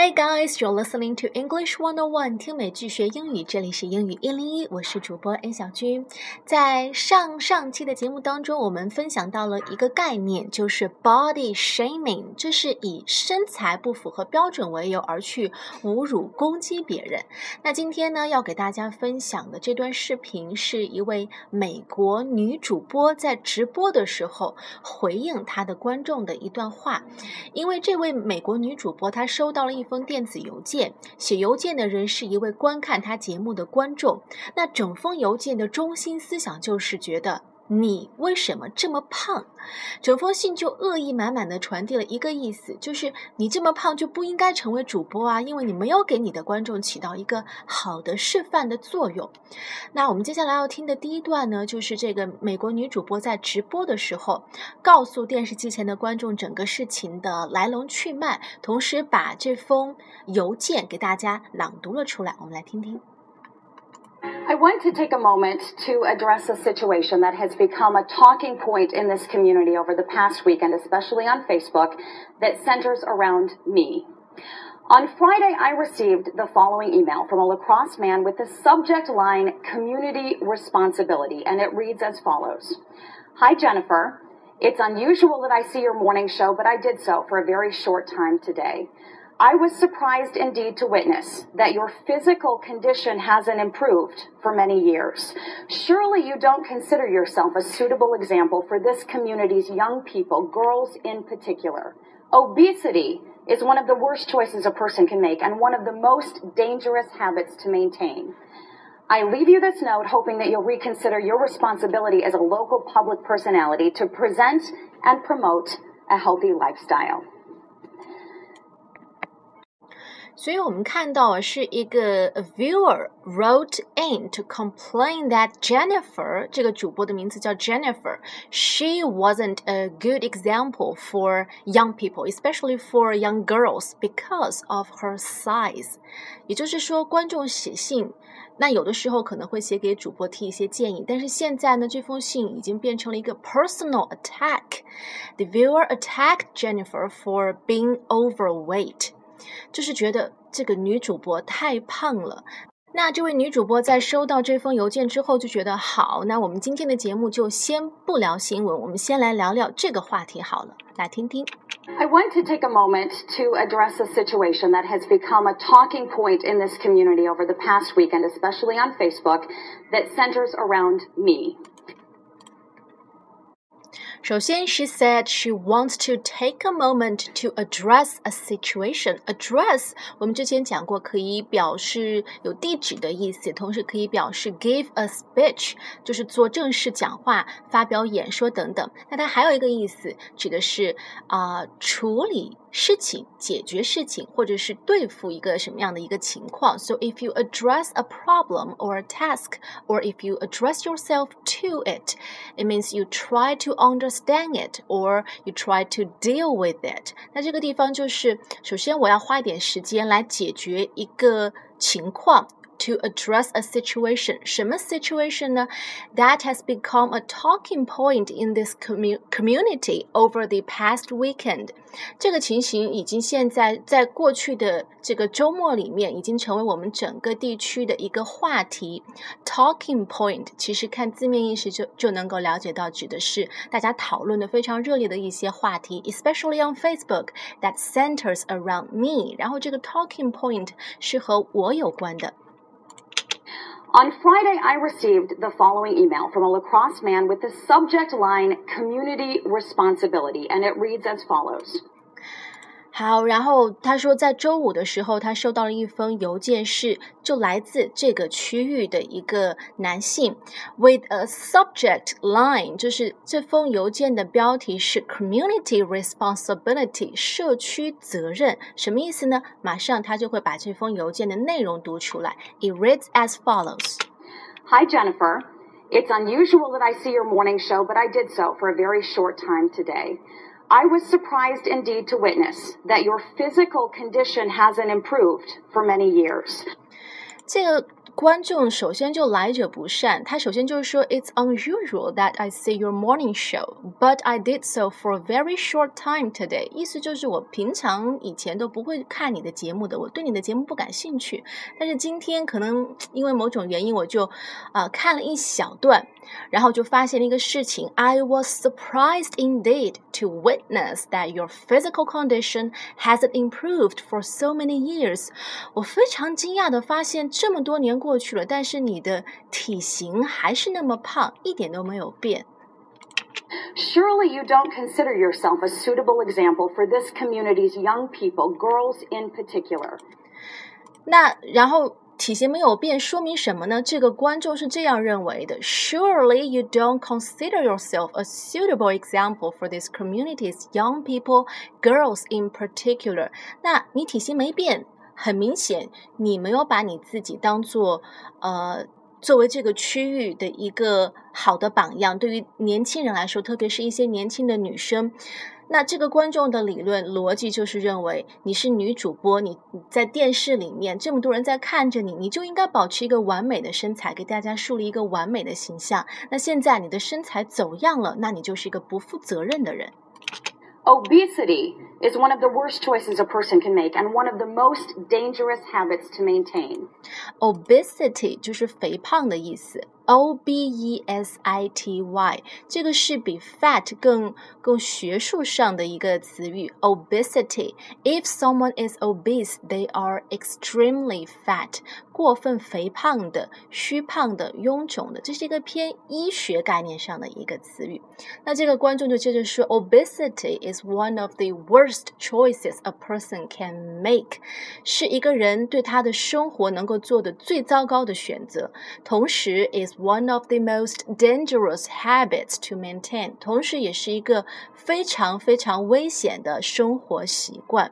Hey guys, you're listening to English One on One，听美剧学英语，这里是英语一零一，我是主播 N 小军。在上上期的节目当中，我们分享到了一个概念，就是 body shaming，这是以身材不符合标准为由而去侮辱攻击别人。那今天呢，要给大家分享的这段视频，是一位美国女主播在直播的时候回应她的观众的一段话，因为这位美国女主播她收到了一。封电子邮件，写邮件的人是一位观看他节目的观众。那整封邮件的中心思想就是觉得。你为什么这么胖？整封信就恶意满满的传递了一个意思，就是你这么胖就不应该成为主播啊，因为你没有给你的观众起到一个好的示范的作用。那我们接下来要听的第一段呢，就是这个美国女主播在直播的时候，告诉电视机前的观众整个事情的来龙去脉，同时把这封邮件给大家朗读了出来。我们来听听。I want to take a moment to address a situation that has become a talking point in this community over the past weekend, especially on Facebook, that centers around me. On Friday, I received the following email from a La Crosse man with the subject line Community Responsibility, and it reads as follows Hi, Jennifer. It's unusual that I see your morning show, but I did so for a very short time today. I was surprised indeed to witness that your physical condition hasn't improved for many years. Surely you don't consider yourself a suitable example for this community's young people, girls in particular. Obesity is one of the worst choices a person can make and one of the most dangerous habits to maintain. I leave you this note hoping that you'll reconsider your responsibility as a local public personality to present and promote a healthy lifestyle. 所以我们看到是一个 viewer wrote in to complain that Jennifer 这个主播的名字叫 Jennifer，she wasn't a good example for young people, especially for young girls because of her size。也就是说，观众写信，那有的时候可能会写给主播提一些建议，但是现在呢，这封信已经变成了一个 personal attack。The viewer attacked Jennifer for being overweight。 就是觉得这个女主播太胖了。那这位女主播在收到这封邮件之后就觉得好，那我们今天的节目就先不聊新闻，我们先来聊聊这个话题好了。来听听。I want to take a moment to address a situation that has become a talking point in this community over the past weekend, especially on Facebook, that centers around me. 首先，she said she wants to take a moment to address a situation. Address 我们之前讲过，可以表示有地址的意思，同时可以表示 give a speech，就是做正式讲话、发表演说等等。那它还有一个意思，指的是啊、处理。事情、解决事情，或者是对付一个什么样的一个情况。So if you address a problem or a task, or if you address yourself to it, it means you try to understand it or you try to deal with it。那这个地方就是，首先我要花一点时间来解决一个情况。to address a situation. 什么 situation 呢？That has become a talking point in this community over the past weekend. 这个情形已经现在在过去的这个周末里面，已经成为我们整个地区的一个话题。Talking point 其实看字面意思就就能够了解到，指的是大家讨论的非常热烈的一些话题，especially on Facebook that centers around me。然后这个 talking point 是和我有关的。 On Friday, I received the following email from a La Crosse man with the subject line Community Responsibility, and it reads as follows 好，然后他说，在周五的时候，他收到了一封邮件，是就来自这个区域的一个男性，with a subject line，就是这封邮件的标题是 community responsibility，社区责任，什么意思呢？马上他就会把这封邮件的内容读出来。It reads as follows: Hi Jennifer, it's unusual that I see your morning show, but I did so for a very short time today. I was surprised indeed to witness that your physical condition hasn't improved for many years. 这个观众首先就来者不善，他首先就是说，It's unusual that I see your morning show, but I did so for a very short time today。意思就是我平常以前都不会看你的节目的，我对你的节目不感兴趣，但是今天可能因为某种原因，我就啊、呃、看了一小段。然后就发现了一个事情，I was surprised indeed to witness that your physical condition hasn't improved for so many years。我非常惊讶的发现，这么多年过 去了，但是你的体型还是那么胖，一点都没有变。 Surely you don't consider yourself a suitable example for this community's young people, girls in particular. 那然后体型没有变，说明什么呢？这个观众是这样认为的：Surely you don't consider yourself a suitable example for this community's young people, girls in particular。那你体型没变， 很明显你没有把你自己当做呃。作为这个区域的一个好的榜样，对于年轻人来说，特别是一些年轻的女生，那这个观众的理论逻辑就是认为你是女主播，你在电视里面这么多人在看着你，你就应该保持一个完美的身材，给大家树立一个完美的形象。那现在你的身材走样了，那你就是一个不负责任的人。Obesity is one of the worst choices a person can make and one of the most dangerous habits to maintain. Obesity 就是肥胖的意思，O B E S I T Y，这个是比 fat 更更学术上的一个词语。Obesity. If someone is obese, they are extremely fat. 过分肥胖的、虚胖的、臃肿的，这是一个偏医学概念上的一个词语。那这个观众就接着说，Obesity is one of the worst choices a person can make，是一个人对他的生活能够做的最糟糕的选择。同时，is one of the most dangerous habits to maintain，同时也是一个非常非常危险的生活习惯。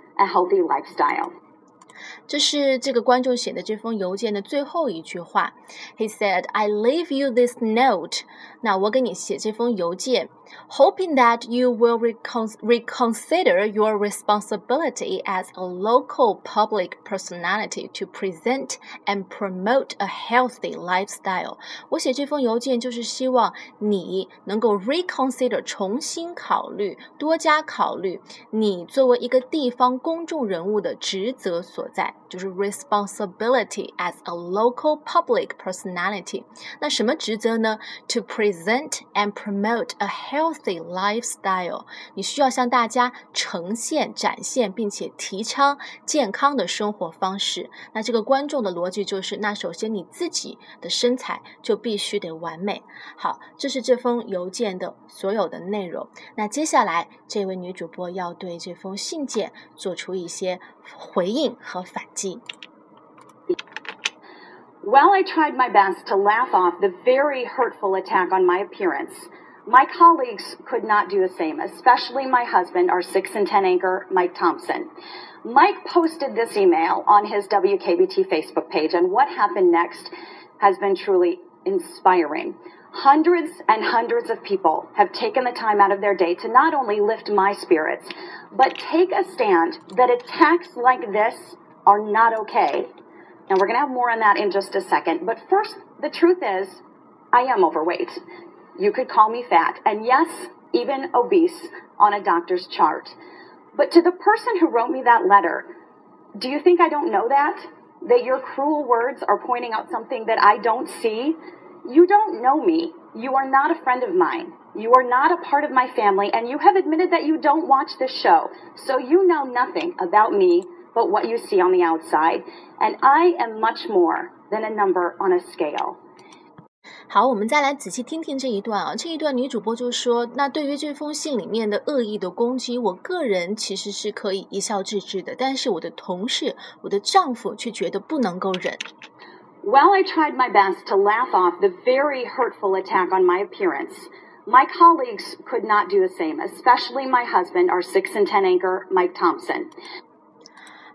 a healthy lifestyle. 这是这个观众写的这封邮件的最后一句话。He said, "I leave you this note." 那我给你写这封邮件，hoping that you will recon reconsider your responsibility as a local public personality to present and promote a healthy lifestyle. 我写这封邮件就是希望你能够 reconsider 重新考虑，多加考虑你作为一个地方公众人物的职责所在， 就是 responsibility as a local public personality。那什么职责呢？To present and promote a healthy lifestyle。你需要向大家呈现、展现并且提倡健康的生活方式。那这个观众的逻辑就是，那首先你自己的身材就必须得完美。好，这是这封邮件的所有的内容。那接下来，这位女主播要对这封信件做出一些回应和反击。 While I tried my best to laugh off the very hurtful attack on my appearance, my colleagues could not do the same, especially my husband, our 6 and 10 anchor, Mike Thompson. Mike posted this email on his WKBT Facebook page, and what happened next has been truly inspiring. Hundreds and hundreds of people have taken the time out of their day to not only lift my spirits, but take a stand that attacks like this are not okay. And we're going to have more on that in just a second. But first, the truth is, I am overweight. You could call me fat, and yes, even obese on a doctor's chart. But to the person who wrote me that letter, do you think I don't know that? That your cruel words are pointing out something that I don't see? You don't know me. You are not a friend of mine. You are not a part of my family, and you have admitted that you don't watch this show. So you know nothing about me but what you see on the outside. And I am much more than a number on a scale. 好，我们再来仔细听听这一段啊。这一段女主播就说：“那对于这封信里面的恶意的攻击，我个人其实是可以一笑置之的，但是我的同事、我的丈夫却觉得不能够忍。” While I tried my best to laugh off the very hurtful attack on my appearance, my colleagues could not do the same, especially my husband, our 6 and 10 anchor, Mike Thompson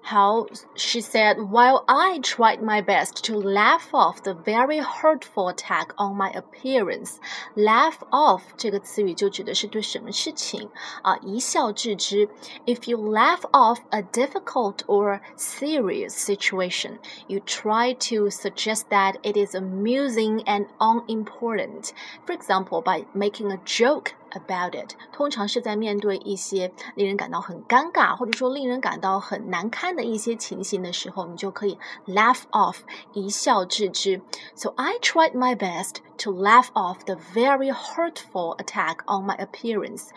How she said, while I tried my best to laugh off the very hurtful attack on my appearance. Laugh off 这个词语就指的是对什么事情啊一笑置之。If you laugh off a difficult or serious situation, you try to suggest that it is amusing and unimportant. For example, by making a joke about it，通常是在面对一些令人感到很尴尬，或者说令人感到很难堪的一些情形的时候，你就可以 laugh off，一笑置之。So I tried my best to laugh off the very hurtful attack on my appearance.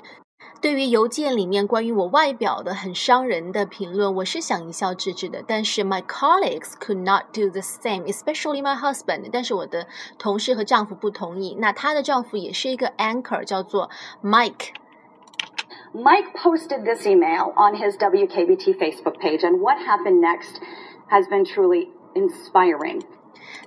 对于邮件里面关于我外表的很伤人的评论，我是想一笑置之的。但是 my colleagues could not do the same, especially my husband。但是我的同事和丈夫不同意。那她的丈夫也是一个 anchor，叫做 Mike。Mike posted this email on his WKBT Facebook page, and what happened next has been truly inspiring.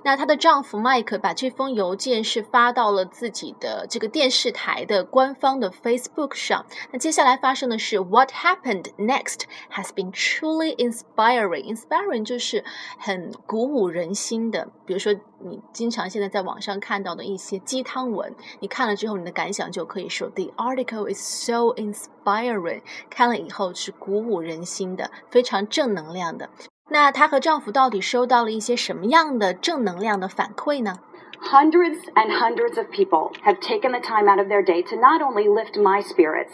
那她的丈夫麦克把这封邮件是发到了自己的这个电视台的官方的 Facebook 上。那接下来发生的是，What happened next has been truly inspiring. Inspiring 就是很鼓舞人心的。比如说，你经常现在在网上看到的一些鸡汤文，你看了之后，你的感想就可以说，The article is so inspiring. 看了以后是鼓舞人心的，非常正能量的。那她和丈夫到底收到了一些什么样的正能量的反馈呢？Hundreds and hundreds of people have taken the time out of their day to not only lift my spirits,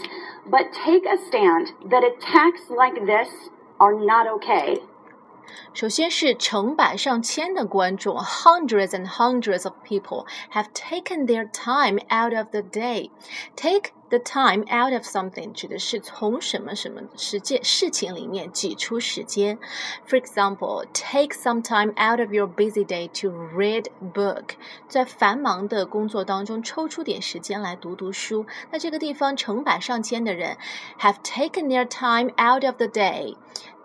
but take a stand that attacks like this are not okay. 首先是成百上千的观众，hundreds and hundreds of people have taken their time out of the day. Take the time out of something 指的是从什么什么事件事情里面挤出时间。For example, take some time out of your busy day to read book。在繁忙的工作当中抽出点时间来读读书。那这个地方成百上千的人 have taken their time out of the day，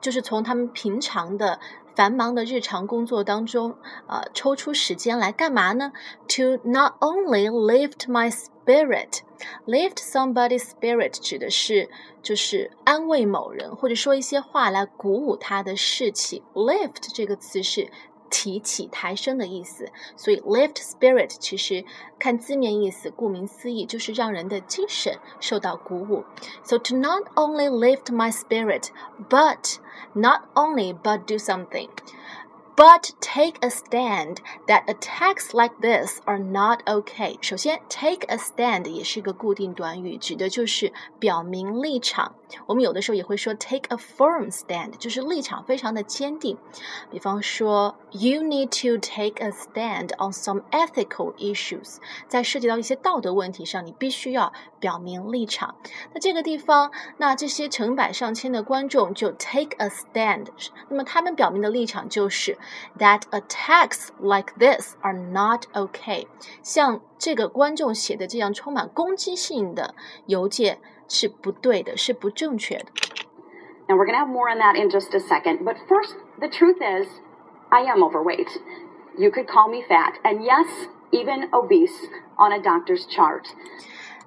就是从他们平常的。繁忙的日常工作当中，呃，抽出时间来干嘛呢？To not only lift my spirit, lift somebody's spirit 指的是就是安慰某人，或者说一些话来鼓舞他的士气。Lift 这个词是。提起、抬升的意思，所以 lift spirit 其实看字面意思，顾名思义就是让人的精神受到鼓舞。So to not only lift my spirit, but not only but do something But take a stand that attacks like this are not okay。首先，take a stand 也是一个固定短语，指的就是表明立场。我们有的时候也会说 take a firm stand，就是立场非常的坚定。比方说，you need to take a stand on some ethical issues，在涉及到一些道德问题上，你必须要表明立场。那这个地方，那这些成百上千的观众就 take a stand，那么他们表明的立场就是。that attacks like this are not okay。像这个观众写的这样充满攻击性的邮件是不对的，是不正确的。Now we're going to have more on that in just a second. But first, the truth is, I am overweight. You could call me fat, and yes, even obese on a doctor's chart.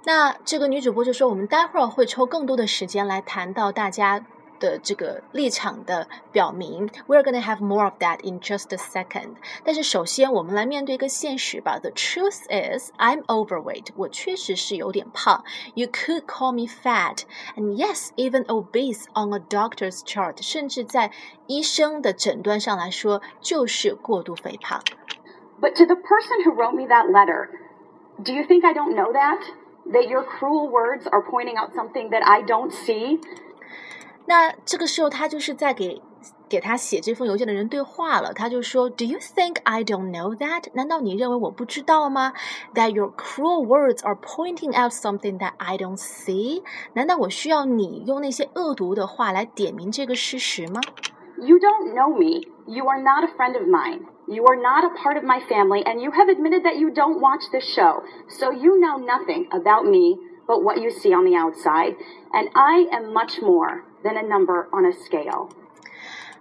那这个女主播就说，我们待会儿会抽更多的时间来谈到大家 的这个立场的表明，We're gonna have more of that in just a second。但是首先，我们来面对一个现实吧。The truth is, I'm overweight。我确实是有点胖。You could call me fat, and yes, even obese on a doctor's chart。甚至在医生的诊断上来说，就是过度肥胖。But to the person who wrote me that letter, do you think I don't know that? That your cruel words are pointing out something that I don't see? 那这个时候，他就是在给给他写这封邮件的人对话了。他就说：“Do you think I don't know that？难道你认为我不知道吗？That your cruel words are pointing out something that I don't see？难道我需要你用那些恶毒的话来点明这个事实吗？You don't know me. You are not a friend of mine. You are not a part of my family, and you have admitted that you don't watch this show. So you know nothing about me but what you see on the outside. And I am much more than a number on a scale.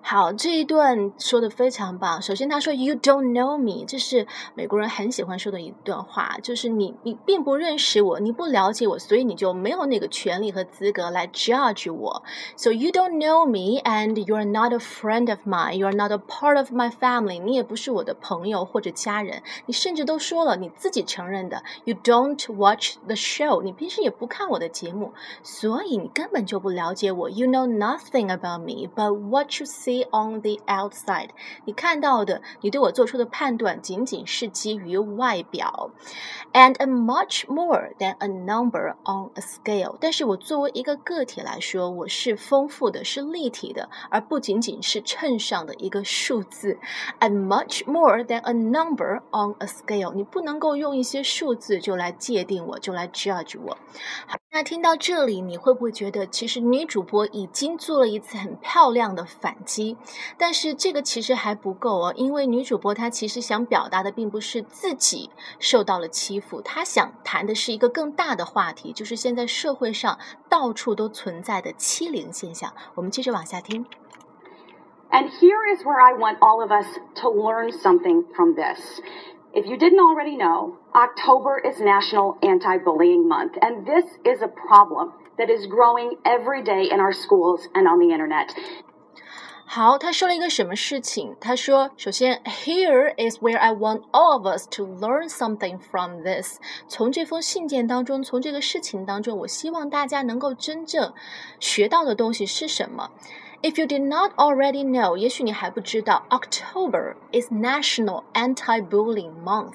好，这一段说的非常棒。首先，他说 "You don't know me"，这是美国人很喜欢说的一段话，就是你你并不认识我，你不了解我，所以你就没有那个权利和资格来 judge 我。So you don't know me, and you're not a friend of mine. you're not a part of my family. 你也不是我的朋友或者家人。你甚至都说了你自己承认的，You don't watch the show. 你平时也不看我的节目，所以你根本就不了解我。You know nothing about me, but what you see on the outside，你看到的，你对我做出的判断仅仅是基于外表，and a much more than a number on a scale。但是我作为一个个体来说，我是丰富的，是立体的，而不仅仅是秤上的一个数字。and much more than a number on a scale，你不能够用一些数字就来界定我，就来 judge 我。那听到这里，你会不会觉得其实女主播已经做了一次很漂亮的反击？但是这个其实还不够哦，因为女主播她其实想表达的并不是自己受到了欺负，她想谈的是一个更大的话题，就是现在社会上到处都存在的欺凌现象。我们接着往下听。And here is where I want all of us to learn something from this. If you didn't already know, October is National Anti Bullying Month, and this is a problem that is growing every day in our schools and on the internet. 好，他说了一个什么事情？他说，首先，Here is where I want all of us to learn something from this。从这封信件当中，从这个事情当中，我希望大家能够真正学到的东西是什么？If you did not already know，也许你还不知道，October is National Anti-Bullying Month。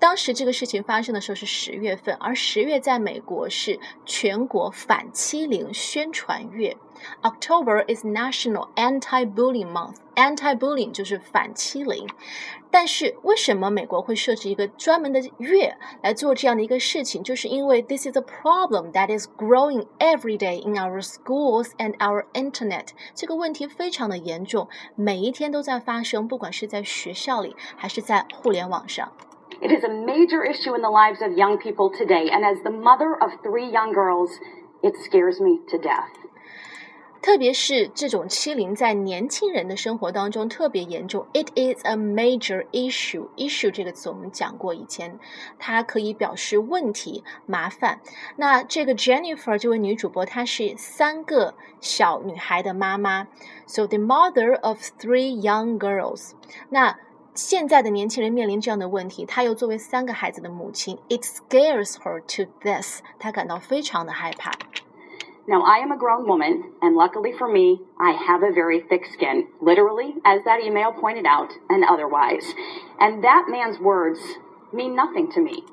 当时这个事情发生的时候是十月份，而十月在美国是全国反欺凌宣传月。October is National Anti-Bullying Month. Anti-bullying 就是反欺凌。但是为什么美国会设置一个专门的月来做这样的一个事情？就是因为 this is a problem that is growing every day in our schools and our internet。这个问题非常的严重，每一天都在发生，不管是在学校里还是在互联网上。It is a major issue in the lives of young people today, and as the mother of three young girls, it scares me to death. 特别是这种欺凌在年轻人的生活当中特别严重。It is a major issue. Issue 这个词我们讲过，以前它可以表示问题、麻烦。那这个 Jennifer 这位女主播，她是三个小女孩的妈妈，so the mother of three young girls. 那现在的年轻人面临这样的问题，她又作为三个孩子的母亲，it scares her to death，她感到非常的害怕。Now, I am a grown woman, and luckily for me, I have a very thick skin, literally, as that email pointed out, and otherwise. And that man's words mean nothing to me.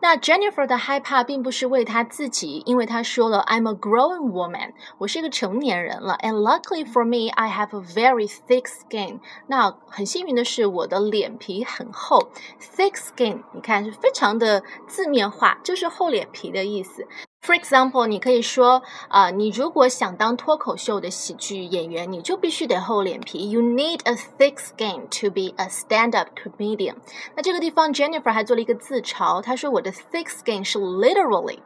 那 Jennifer 的害怕并不是为她自己，因为她说了 "I'm a grown woman"，我是一个成年人了。And luckily for me, I have a very thick skin。那很幸运的是，我的脸皮很厚。Thick skin，你看是非常的字面化，就是厚脸皮的意思。 For example，你可以说啊、呃，你如果想当脱口秀的喜剧演员，你就必须得厚脸皮。You need a thick skin to be a stand-up comedian。那这个地方，Jennifer 还做了一个自嘲，她说我的 thick skin 是 literally。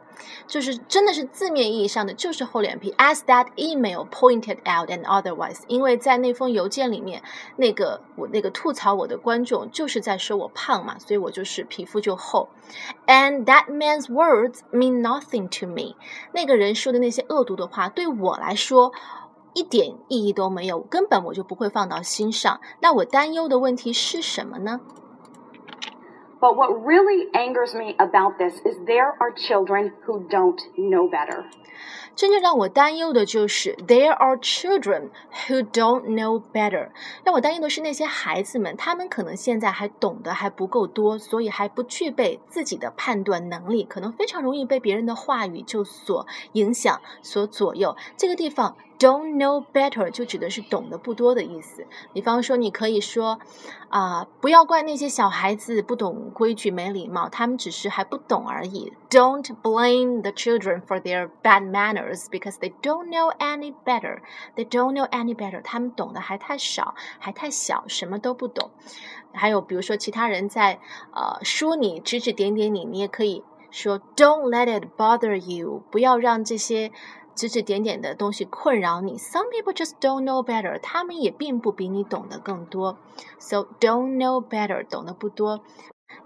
就是真的是字面意义上的，就是厚脸皮。As that email pointed out and otherwise，因为在那封邮件里面，那个我那个吐槽我的观众就是在说我胖嘛，所以我就是皮肤就厚。And that man's words mean nothing to 那个人说的那些恶毒的话，对我来说。一点意义都没有，根本我就不会放到心上。那我担忧的问题是什么呢？but what really angers me about this is there are children who don't know better. 真正让我担忧的就是 there are children who don't know better。让我担忧的是那些孩子们，他们可能现在还懂得还不够多，所以还不具备自己的判断能力，可能非常容易被别人的话语就所影响、所左右。这个地方 don't know better 就指的是懂得不多的意思。比方说，你可以说啊、不要怪那些小孩子不懂规矩、没礼貌，他们只是还不懂而已。Don't blame the children for their bad manners because they don't know any better. They don't know any better. 他们懂得还太少，还太小，什么都不懂。还有比如说，其他人在呃说你、指指点点你，你也可以说 Don't let it bother you，不要让这些。指指点点的东西困扰你。Some people just don't know better，他们也并不比你懂得更多。So don't know better，懂得不多。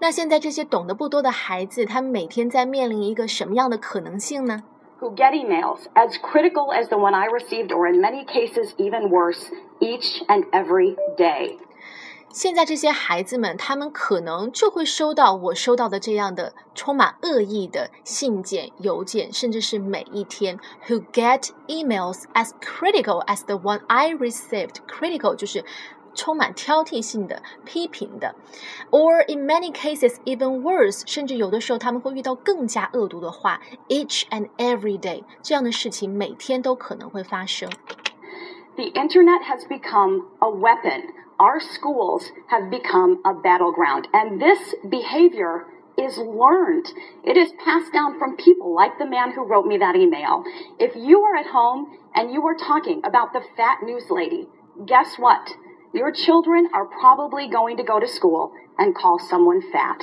那现在这些懂得不多的孩子，他们每天在面临一个什么样的可能性呢？Who get emails as critical as the one I received, or in many cases even worse, each and every day. 现在这些孩子们，他们可能就会收到我收到的这样的充满恶意的信件、邮件，甚至是每一天。Who get emails as critical as the one I received? Critical 就是充满挑剔性的、批评的，or in many cases even worse，甚至有的时候他们会遇到更加恶毒的话。Each and every day，这样的事情每天都可能会发生。The internet has become a weapon our schools have become a battleground. And this behavior is learned. It is passed down from people like the man who wrote me that email. If you are at home and you are talking about the fat news lady, guess what? Your children are probably going to go to school and call someone fat.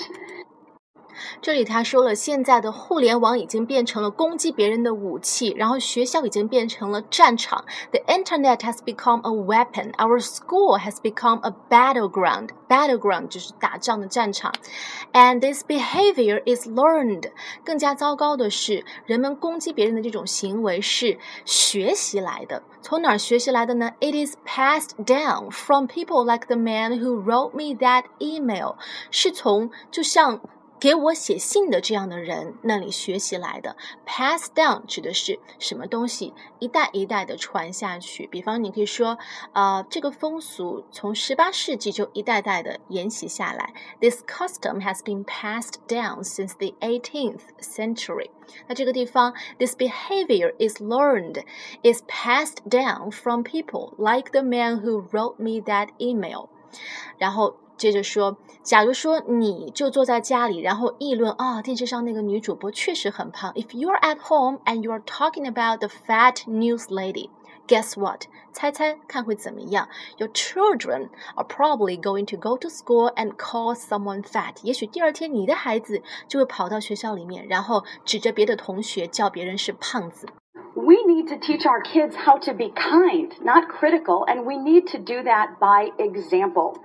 这里他说了，现在的互联网已经变成了攻击别人的武器，然后学校已经变成了战场。The internet has become a weapon. Our school has become a battleground. Battleground 就是打仗的战场。And this behavior is learned. 更加糟糕的是，人们攻击别人的这种行为是学习来的。从哪儿学习来的呢？It is passed down from people like the man who wrote me that email. 是从就像 给我写信的这样的人那里学习来的，pass down 指的是什么东西一代一代的传下去。比方，你可以说，啊，这个风俗从十八世纪就一代代的沿袭下来。This custom has been passed down since the 18th century。那这个地方，this behavior is learned, is passed down from people like the man who wrote me that email。然后。 接着说，假如说你就坐在家里，然后议论啊，电视上那个女主播确实很胖。If you are at home and you are talking about the fat news lady, guess what？猜猜看会怎么样？Your children are probably going to go to school and call someone fat。也许第二天你的孩子就会跑到学校里面，然后指着别的同学叫别人是胖子。We need to teach our kids how to be kind, not critical, and we need to do that by example.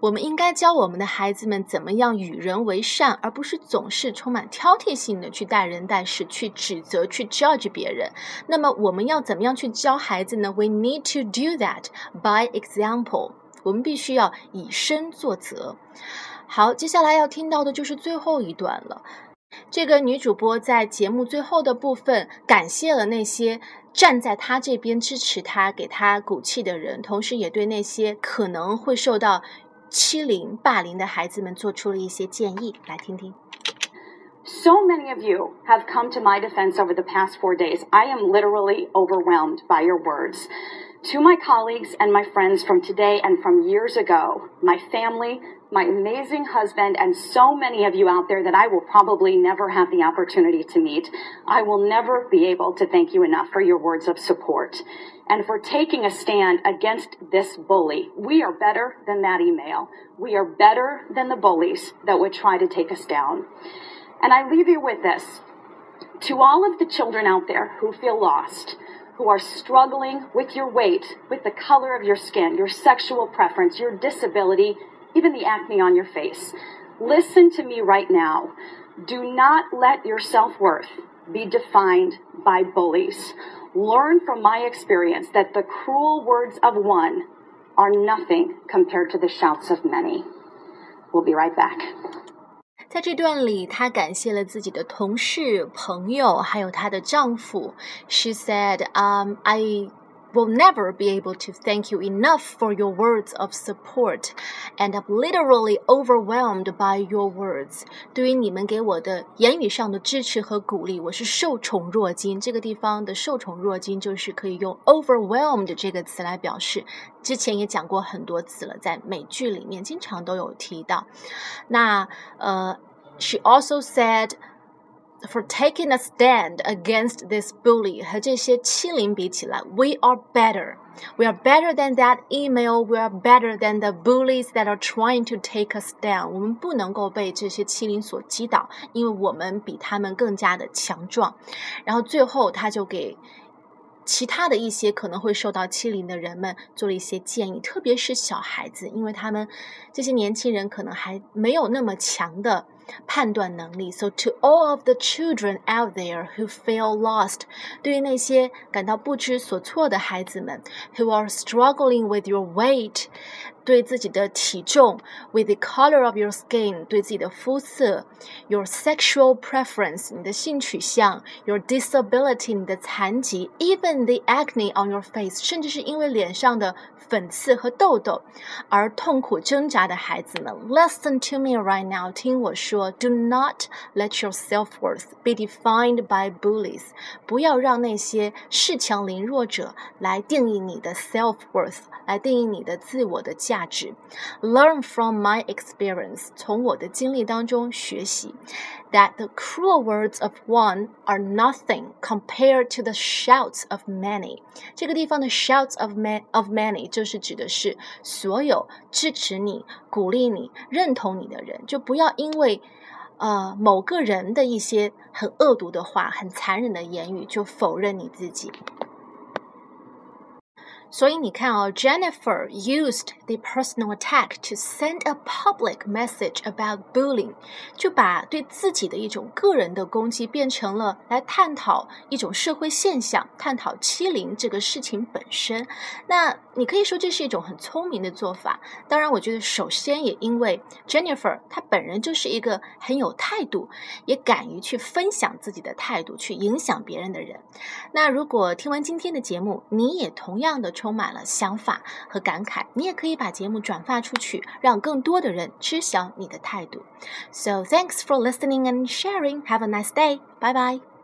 我们应该教我们的孩子们怎么样与人为善，而不是总是充满挑剔性的去待人待事、去指责、去 judge 别人。那么我们要怎么样去教孩子呢？We need to do that by example。我们必须要以身作则。好，接下来要听到的就是最后一段了。这个女主播在节目最后的部分，感谢了那些站在她这边支持她、给她鼓气的人，同时也对那些可能会受到。欺凌、霸凌的孩子们做出了一些建议，来听听。So many of you have come to my defense over the past four days. I am literally overwhelmed by your words. To my colleagues and my friends from today and from years ago, my family, my amazing husband, and so many of you out there that I will probably never have the opportunity to meet, I will never be able to thank you enough for your words of support and for taking a stand against this bully. We are better than that email. We are better than the bullies that would try to take us down. And I leave you with this. To all of the children out there who feel lost, who are struggling with your weight, with the color of your skin, your sexual preference, your disability, even the acne on your face, listen to me right now. Do not let your self worth be defined by bullies. Learn from my experience that the cruel words of one are nothing compared to the shouts of many. We'll be right back. 在这段里，她感谢了自己的同事、朋友，还有她的丈夫。She said, "Um, I will never be able to thank you enough for your words of support, and I'm literally overwhelmed by your words. 对于你们给我的言语上的支持和鼓励，我是受宠若惊。这个地方的受宠若惊就是可以用 overwhelmed 这个词来表示。之前也讲过很多次了，在美剧里面经常都有提到。那呃，she also said For taking a stand against this bully 和这些欺凌比起来，we are better. We are better than that email. We are better than the bullies that are trying to take us down. 我们不能够被这些欺凌所击倒，因为我们比他们更加的强壮。然后最后，他就给其他的一些可能会受到欺凌的人们做了一些建议，特别是小孩子，因为他们这些年轻人可能还没有那么强的。判断能力。So to all of the children out there who feel lost，对于那些感到不知所措的孩子们，who are struggling with your weight，对自己的体重，with the color of your skin，对自己的肤色，your sexual preference，你的性取向，your disability，你的残疾，even the acne on your face，甚至是因为脸上的粉刺和痘痘而痛苦挣扎的孩子们，listen to me right now，听我说 ，do not let your self-worth be defined by bullies，不要让那些恃强凌弱者来定义你的 self-worth，来定义你的自我的价值。Learn from my experience，从我的经历当中学习。That the cruel words of one are nothing compared to the shouts of many。这个地方的 shouts of man of many 就是指的是所有支持你、鼓励你、认同你的人，就不要因为呃某个人的一些很恶毒的话、很残忍的言语就否认你自己。所以你看哦，Jennifer used the personal attack to send a public message about bullying，就把对自己的一种个人的攻击变成了来探讨一种社会现象，探讨欺凌这个事情本身。那你可以说这是一种很聪明的做法。当然，我觉得首先也因为 Jennifer 她本人就是一个很有态度，也敢于去分享自己的态度，去影响别人的人。那如果听完今天的节目，你也同样的。充满了想法和感慨，你也可以把节目转发出去，让更多的人知晓你的态度。So thanks for listening and sharing. Have a nice day. Bye bye.